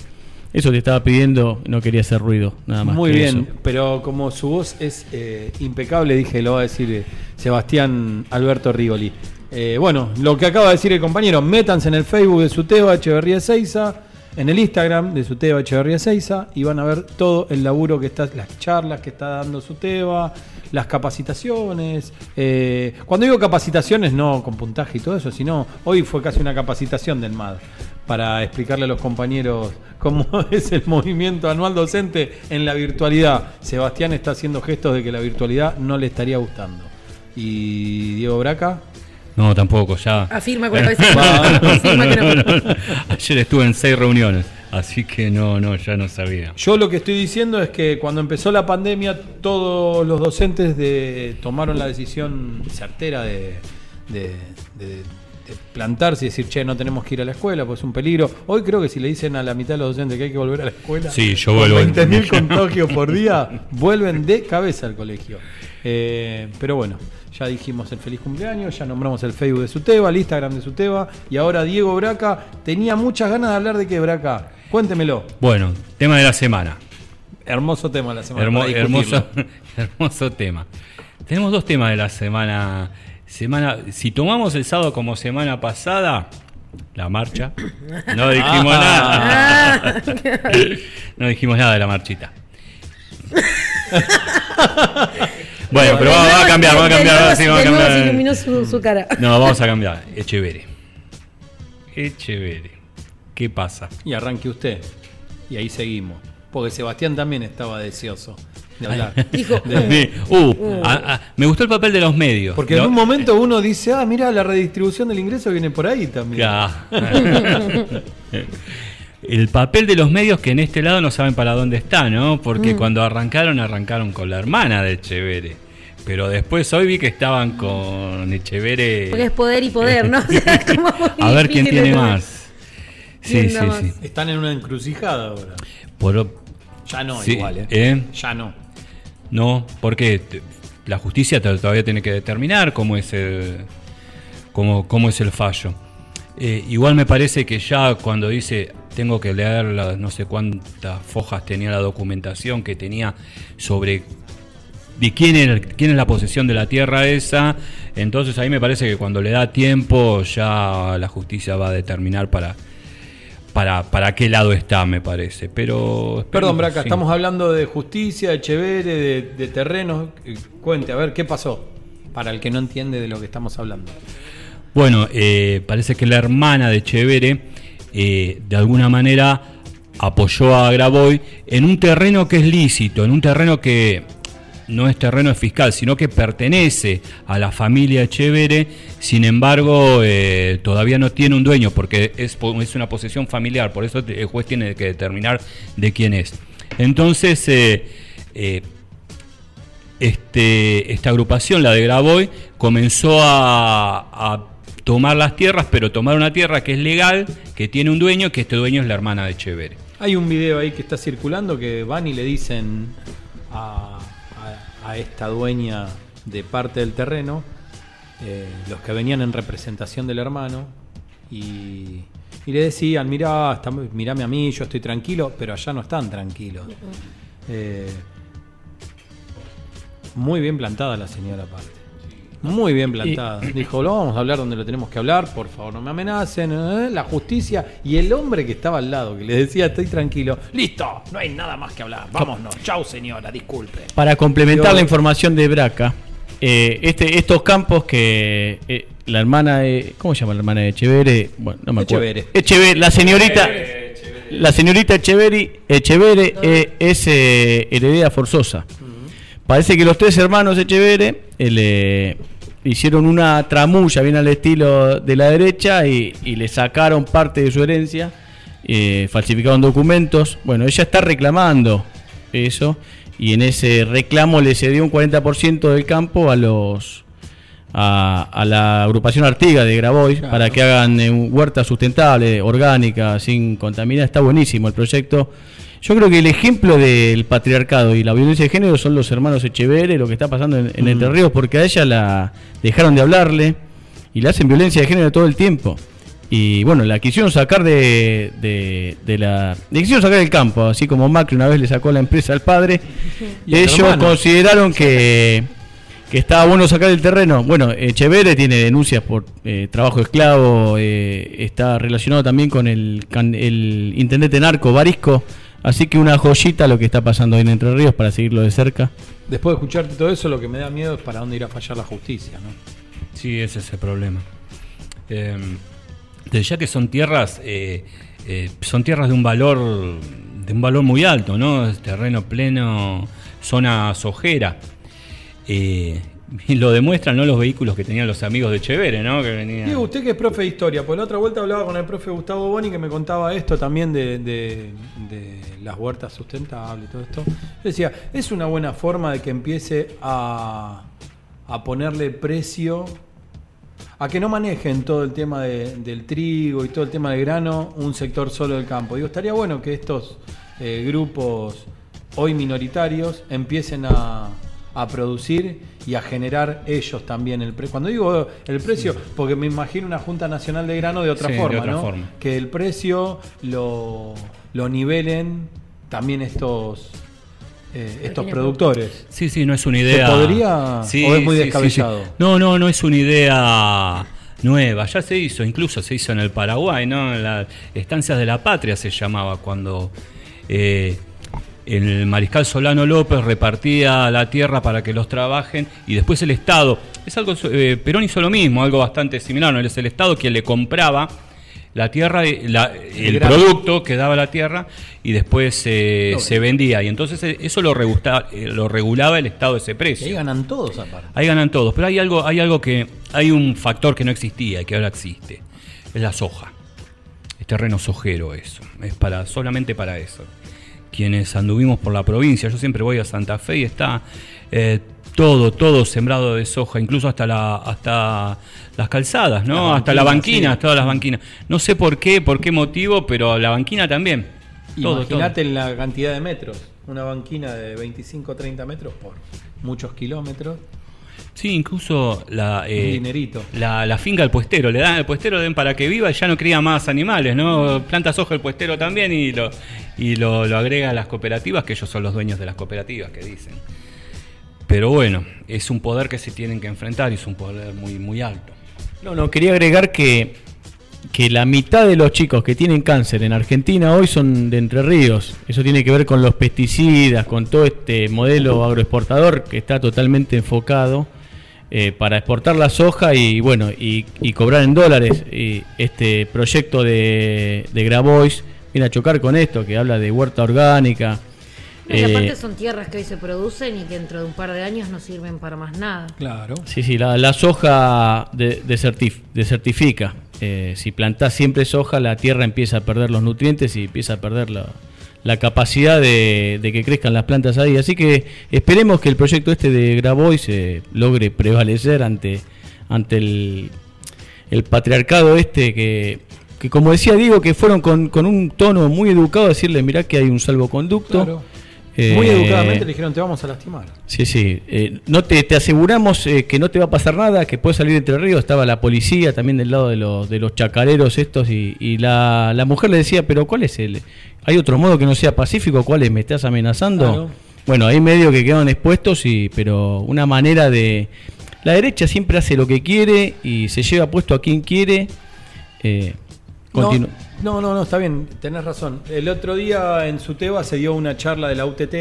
Eso te estaba pidiendo, no quería hacer ruido, nada más. Muy bien, eso. pero como su voz es eh, impecable, dije, lo va a decir eh, Sebastián Alberto Rigoli. Eh, bueno, lo que acaba de decir el compañero, métanse en el Facebook de Suteba Echeverría Seiza, en el Instagram de Suteba Echeverría Seiza y van a ver todo el laburo que está, las charlas que está dando Suteba, las capacitaciones. eh, cuando digo capacitaciones, no con puntaje y todo eso, sino hoy fue casi una capacitación del MAD para explicarle a los compañeros cómo [laughs] es el movimiento anual docente en la virtualidad. Sebastián está haciendo gestos de que la virtualidad no le estaría gustando. ¿Y Diego Braca? No, tampoco, ya. Afirma con la cabeza. Ayer estuve en seis reuniones, así que no, no, ya no sabía. Yo lo que estoy diciendo es que cuando empezó la pandemia, todos los docentes de, tomaron la decisión certera de, de- de- de plantarse y decir, che, no tenemos que ir a la escuela, pues es un peligro. Hoy creo que si le dicen a la mitad de los docentes que hay que volver a la escuela, Sí, yo con vuelvo. 20.000 contagios por día, vuelven de cabeza al colegio. Eh, pero bueno, ya dijimos el feliz cumpleaños, ya nombramos el Facebook de Suteba, el Instagram de Suteba, y ahora Diego Braca tenía muchas ganas de hablar de qué Braca. Cuéntemelo. Bueno, tema de la semana. Hermoso tema la semana. Hermo- hermoso, [laughs] hermoso tema. Tenemos dos temas de la semana. Semana, si tomamos el sábado como semana pasada, la marcha. [coughs] No dijimos Ah. nada. [laughs] no dijimos nada de la marchita. [laughs] bueno, pero va, va a cambiar, va a cambiar. va, sí, va a nuevo se cambiar. iluminó su, su cara. No, vamos a cambiar. Echevere. Echevere. ¿Qué pasa? Y arranque usted. Y ahí seguimos. Porque Sebastián también estaba deseoso de hablar. [laughs] Dijo, De- Uh, ah, ah, me gustó el papel de los medios. porque ¿no? en un momento uno dice, ah, mira, la redistribución del ingreso viene por ahí también. Ya. [laughs] El papel de los medios que en este lado no saben para dónde está, ¿no? Porque Mm. cuando arrancaron, arrancaron con la hermana de Echevere. Pero después hoy vi que estaban con Echevere. Porque es poder y poder, ¿no? O [laughs] sea, [laughs] es como muy A ver quién tiene más. Sí, ¿Quién sí, más? sí. Están en una encrucijada ahora. Por- Ya no, Sí, igual, ¿eh? ¿eh? Ya no. No, porque la justicia to- todavía tiene que determinar cómo es el, cómo, cómo es el fallo. Eh, igual me parece que ya cuando dice tengo que leer la- no sé cuántas fojas tenía la documentación que tenía sobre de quién, era- quién es la posesión de la tierra esa. Entonces ahí me parece que cuando le da tiempo ya la justicia va a determinar para, para, para qué lado está, me parece. Pero... Perdón, Braca, sí. estamos hablando de justicia, de Chevere, de, de terrenos. Eh, Cuente, a ver, ¿qué pasó? Para el que no entiende de lo que estamos hablando. Bueno, eh, parece que la hermana de Chevere eh, de alguna manera apoyó a Graboy en un terreno que es lícito, en un terreno que no es terreno fiscal, sino que pertenece a la familia Chevere, sin embargo eh, todavía no tiene un dueño porque es, es una posesión familiar, por eso el juez tiene que determinar de quién es. Entonces, eh, eh, este, esta agrupación, la de Graboy, comenzó a, tomar las tierras, pero tomar una tierra que es legal, que tiene un dueño, que este dueño es la hermana de Chevere. Hay un video ahí que está circulando que van y le dicen a, a- esta dueña de parte del terreno, eh, los que venían en representación del hermano, y, y le decían, mirá, está- mirame a mí, yo estoy tranquilo, pero allá no están tranquilos. Eh, muy bien plantada la señora aparte. Muy bien plantada. Dijo, lo vamos a hablar donde lo tenemos que hablar, por favor, no me amenacen. ¿eh? La justicia y el hombre que estaba al lado, que le decía, estoy tranquilo. Listo, no hay nada más que hablar. Vámonos. Chau, señora, disculpe. Para complementar Yo- la información de Braca, eh, este, estos campos que eh, la hermana de. ¿Cómo se llama la hermana de Echevere? Bueno, no me acuerdo. Echevere, la señorita. La señorita Echevere eh, es eh, heredera forzosa. Parece que los tres hermanos Echevere eh, le hicieron una tramulla bien al estilo de la derecha y, y le sacaron parte de su herencia, eh, falsificaron documentos. Bueno, ella está reclamando eso y en ese reclamo le cedió un 40% del campo a los a, a la agrupación Artiga de Grabois Claro. para que hagan eh, un huerta sustentable, orgánica, sin contaminar. Está buenísimo el proyecto. Yo creo que el ejemplo del patriarcado y la violencia de género son los hermanos Echeverre, lo que está pasando en, en Entre Ríos, porque a ella la dejaron de hablarle y le hacen violencia de género todo el tiempo. Y bueno, la quisieron sacar de, de, de la. Le quisieron sacar del campo, así como Macri una vez le sacó la empresa al padre. [laughs] Y Ellos consideraron que, que estaba bueno sacar el terreno. Bueno, Echeverre tiene denuncias por eh, trabajo esclavo, eh, está relacionado también con el, el intendente narco Barisco. Así que una joyita lo que está pasando ahí en Entre Ríos para seguirlo de cerca. Después de escucharte todo eso, lo que me da miedo es para dónde irá a fallar la justicia, ¿no? Sí, ese es el problema. Eh, de ya que son tierras, eh, eh, son tierras de un valor, de un valor muy alto, ¿no? Es terreno pleno, zona sojera. Eh, [laughs] lo demuestran ¿no? los vehículos que tenían los amigos de Chevere, ¿no? Que venían. Diego, usted que es profe de historia, por la otra vuelta hablaba con el profe Gustavo Boni que me contaba esto también de, de- las huertas sustentables y todo esto. Yo decía, es una buena forma de que empiece a, a ponerle precio, a que no manejen todo el tema de- del trigo y todo el tema del grano un sector solo del campo. Digo, estaría bueno que estos eh, grupos hoy minoritarios empiecen a, a producir y a generar ellos también el precio. Cuando digo el precio, porque me imagino una Junta Nacional de Grano de otra Sí, de forma, otra ¿no? forma. Que el precio lo, lo nivelen también estos eh, estos productores. Sí, sí, no es una idea. ¿Se podría Sí, o es muy sí, sí, descabellado? sí. No, no, no es una idea nueva. Ya se hizo, incluso se hizo en el Paraguay, ¿no? En las estancias de la patria se llamaba cuando eh, el mariscal Solano López repartía la tierra para que los trabajen y después el Estado. Es algo, eh, Perón hizo lo mismo, algo bastante similar, ¿no? Es el Estado quien le compraba la tierra, eh, la- el producto que daba la tierra y después eh, se vendía. Y entonces eso lo, regusta- lo regulaba el Estado ese precio. ahí ganan todos aparte. Ahí ganan todos, pero hay algo, hay algo que, hay un factor que no existía y que ahora existe. Es la soja. Es terreno sojero eso. Es para, solamente para eso. Quienes anduvimos por la provincia, yo siempre voy a Santa Fe y está eh, todo, todo sembrado de soja, incluso hasta la, hasta las calzadas, ¿no? Hasta la banquina, sí. todas las banquinas. No sé por qué, por qué motivo, pero la banquina también. Imagínate la cantidad de metros. Una banquina de 25 30 metros por muchos kilómetros. Sí, incluso la, eh, dinerito. la, la finca al puestero, le dan al puestero den para que viva y ya no cría más animales, ¿no? Planta soja el puestero también y lo, y lo, lo agrega a las cooperativas, que ellos son los dueños de las cooperativas, que dicen. Pero bueno, es un poder que se tienen que enfrentar y es un poder muy, muy alto. No, no, quería agregar que, que la mitad de los chicos que tienen cáncer en Argentina hoy son de Entre Ríos. Eso tiene que ver con los pesticidas, con todo este modelo agroexportador que está totalmente enfocado eh, para exportar la soja y bueno y, y cobrar en dólares. Y este proyecto de, de Grabois viene a chocar con esto, que habla de huerta orgánica. No, y Eh, aparte son tierras que hoy se producen y que dentro de un par de años no sirven para más nada. Claro. Sí, sí, la, la soja de- desertif- desertifica. Eh, si plantás siempre soja, la tierra empieza a perder los nutrientes y empieza a perder la, la capacidad de, de que crezcan las plantas ahí. Así que esperemos que el proyecto este de Grabois eh, logre prevalecer ante, ante el, el patriarcado este que, que, como decía Diego, que fueron con, con un tono muy educado a decirle, mirá que hay un salvoconducto. Claro. Eh, Muy educadamente le dijeron, te vamos a lastimar. Sí, sí. Eh, no te, te aseguramos eh, que no te va a pasar nada, que puedes salir de Entre Ríos. Estaba la policía también del lado de los, de los chacareros estos y, y la, la mujer le decía, pero ¿cuál es el? ¿Hay otro modo que no sea pacífico? ¿Cuál es? ¿Me estás amenazando? Claro. Bueno, hay medio que quedan expuestos, y, pero una manera de... La derecha siempre hace lo que quiere y se lleva puesto a quien quiere. Eh, No, no, no, no, está bien, tenés razón. El otro día en Suteba se dio una charla de la UTT,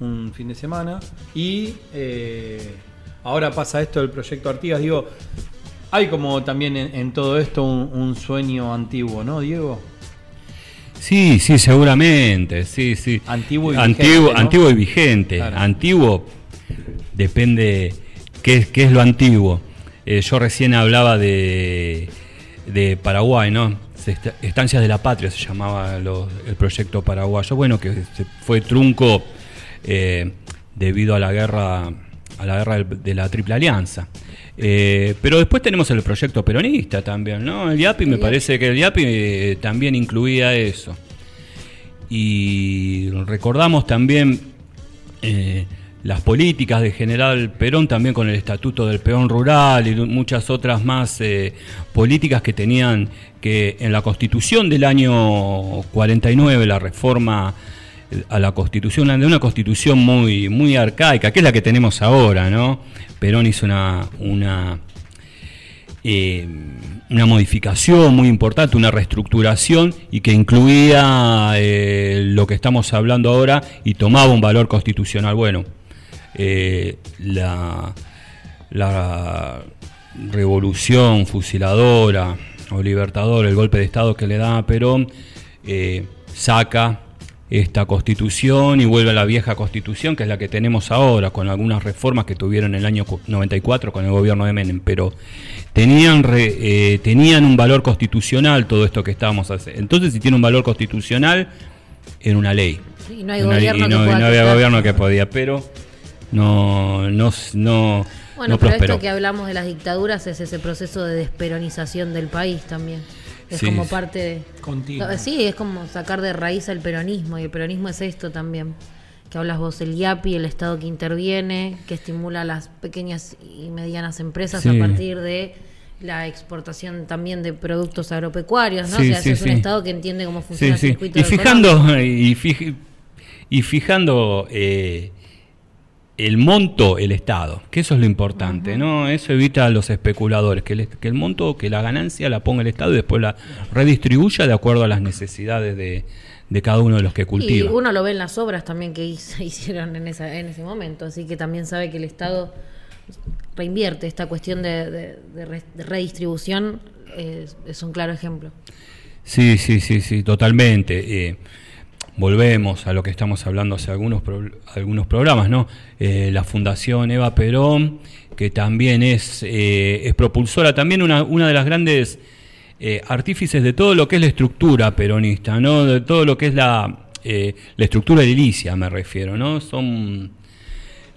un fin de semana, y eh, ahora pasa esto del proyecto Artigas. Digo, hay como también en, en todo esto un, un sueño antiguo, ¿no, Diego? Sí, sí, seguramente, sí, sí. Antiguo y antiguo, vigente, ¿no? antiguo y vigente. Claro. Antiguo depende qué, es- qué es lo antiguo. Eh, yo recién hablaba de, de Paraguay, ¿no? Estancias de la Patria se llamaba el proyecto paraguayo. Bueno, que fue trunco eh, debido a la guerra a la guerra de la Triple Alianza. Eh, pero después tenemos el proyecto peronista también, ¿no? El IAPI, me parece que el IAPI eh, también incluía eso. Y recordamos también las políticas de General Perón, también con el Estatuto del Peón Rural y muchas otras más eh, políticas que tenían que en la Constitución del año 49, la reforma eh, a la Constitución, de una Constitución muy, muy arcaica, que es la que tenemos ahora, ¿no? Perón hizo una, una eh, una modificación muy importante, una reestructuración y que incluía lo que estamos hablando ahora y tomaba un valor constitucional. Bueno, eh, la, la revolución fusiladora o libertadora, el golpe de Estado que le da a Perón, eh, saca esta constitución y vuelve a la vieja constitución, que es la que tenemos ahora, con algunas reformas que tuvieron en el año cu- 94 con el gobierno de Menem, pero tenían, re- eh, tenían un valor constitucional todo esto que estábamos haciendo. Entonces, si tiene un valor constitucional, era una ley. Y no hay Una ley, gobierno y que no, pueda y no había gobierno que podía, pero no, no, no, Bueno, no pero prosperó. esto que hablamos de las dictaduras es ese proceso de desperonización del país también. Es Sí, como parte de... Continuo. Sí, es como sacar de raíz al peronismo y el peronismo es esto también. Que hablas vos, el IAPI, el Estado que interviene, que estimula a las pequeñas y medianas empresas Sí. a partir de la exportación también de productos agropecuarios, ¿no? Sí, o sea, sí, es un. Estado que entiende cómo funciona Sí, el sí. circuito Y fijando, y, fij- y fijando eh, el monto, el Estado, que eso es lo importante, ¿no? Eso evita a los especuladores, que el, que el monto, que la ganancia la ponga el Estado y después la redistribuya de acuerdo a las necesidades de, de cada uno de los que Y cultiva. uno lo ve en las obras también que hizo- [laughs] hicieron en, esa, en ese momento, así que también sabe que el Estado reinvierte esta cuestión de, de- de re- de redistribución, eh, es un claro ejemplo. Sí, sí, sí, sí, totalmente. Eh, volvemos a lo que estamos hablando hace algunos, pro- algunos programas, ¿no? Eh, la Fundación Eva Perón, que también es, eh, es propulsora, también una, una de las grandes eh, artífices de todo lo que es la estructura peronista, ¿no? De todo lo que es la, eh, la estructura edilicia, me refiero, ¿no? Son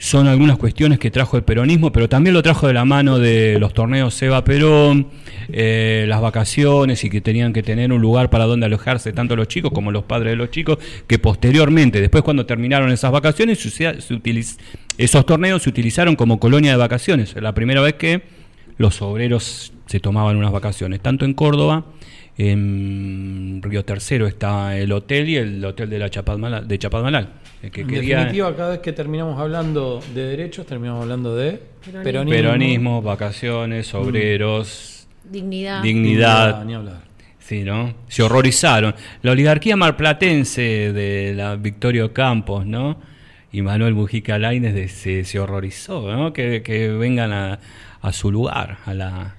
son algunas cuestiones que trajo el peronismo, pero también lo trajo de la mano de los torneos Seba Perón, eh, las vacaciones y que tenían que tener un lugar para donde alojarse tanto los chicos como los padres de los chicos, que posteriormente, después cuando terminaron esas vacaciones, se, se utiliz- esos torneos se utilizaron como colonia de vacaciones. La primera vez que los obreros se tomaban unas vacaciones, tanto en Córdoba, en Río Tercero está el hotel y el hotel de la Chapadmalal, de Chapadmalal. el que En quería- definitiva, cada vez que terminamos hablando de derechos, terminamos hablando de Peronismo. peronismo. Peronismo, vacaciones, obreros, Dignidad. dignidad. Ni hablar. Sí, ¿no? Se horrorizaron. La oligarquía marplatense de la Victorio Campos, ¿no? Y Manuel Mujica Lainez de- se, se horrorizó, ¿no? Que, que vengan a, a su lugar, a la...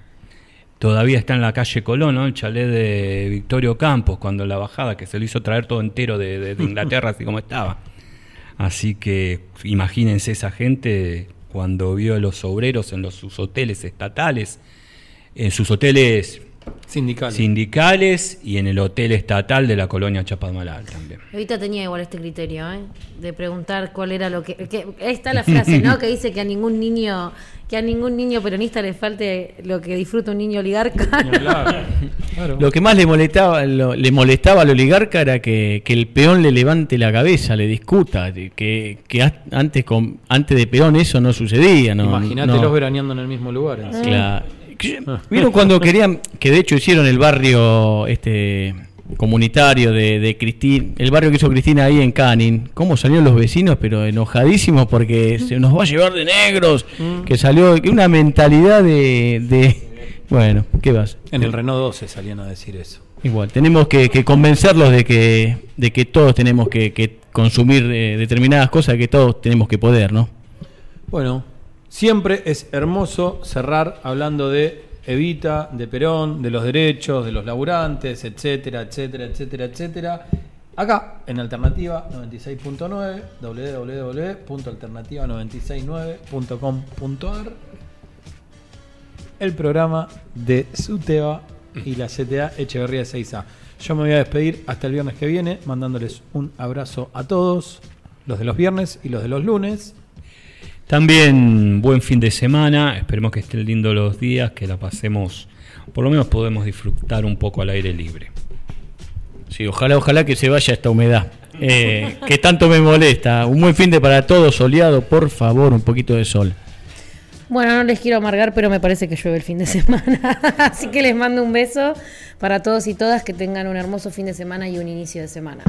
Todavía está en la calle Colón, ¿no? El chalet de Victorio Campos, cuando la bajada, que se lo hizo traer todo entero de, de- Inglaterra, así como estaba. Así que imagínense esa gente cuando vio a los obreros en los, sus hoteles estatales, en sus hoteles Sindicales. sindicales y en el hotel estatal de la colonia Chapadmalal también. Evita tenía igual este criterio, ¿eh? De preguntar cuál era lo que, que- Ahí está la frase, ¿no? [laughs] Que dice que a ningún niño que a ningún niño peronista le falte lo que disfruta un niño oligarca. Lo que más le molestaba, lo- le molestaba al oligarca era que, que el peón le levante la cabeza, le discuta, que, que antes con antes de peón eso no sucedía. No, Imagínate no. los veraneando en el mismo lugar. Claro. ¿Vieron cuando querían, que de hecho hicieron el barrio este comunitario de, de Cristina, el barrio que hizo Cristina ahí en Canin? ¿Cómo salieron los vecinos? Pero enojadísimos porque se nos va a llevar de negros, que salió una mentalidad de, de- bueno, ¿qué vas? En el Renault 12 salían a decir eso. Igual, tenemos que, que convencerlos de que, de que todos tenemos que, que consumir eh, determinadas cosas que todos tenemos que poder, ¿no? Bueno, siempre es hermoso cerrar hablando de Evita, de Perón, de los derechos, de los laburantes, etcétera, etcétera, etcétera, etcétera. Acá, en Alternativa 96.9, www.alternativa969.com.ar, el programa de SUTEBA y la CTA Echeverría 6A. Yo me voy a despedir hasta el viernes que viene, mandándoles un abrazo a todos, los de los viernes y los de los lunes. También buen fin de semana, esperemos que estén lindos los días, que la pasemos, por lo menos podemos disfrutar un poco al aire libre. Sí, ojalá, ojalá que se vaya esta humedad, eh, [laughs] que tanto me molesta. Un buen fin de para todos, soleado, por favor, un poquito de sol. Bueno, no les quiero amargar, pero me parece que llueve el fin de semana. [laughs] Así que les mando un beso para todos y todas que tengan un hermoso fin de semana y un inicio de semana.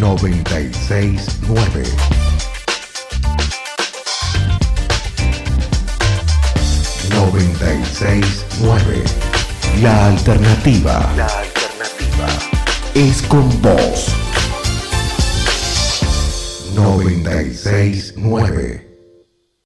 969. 969. nueve La alternativa. La alternativa. Es con vos. 969.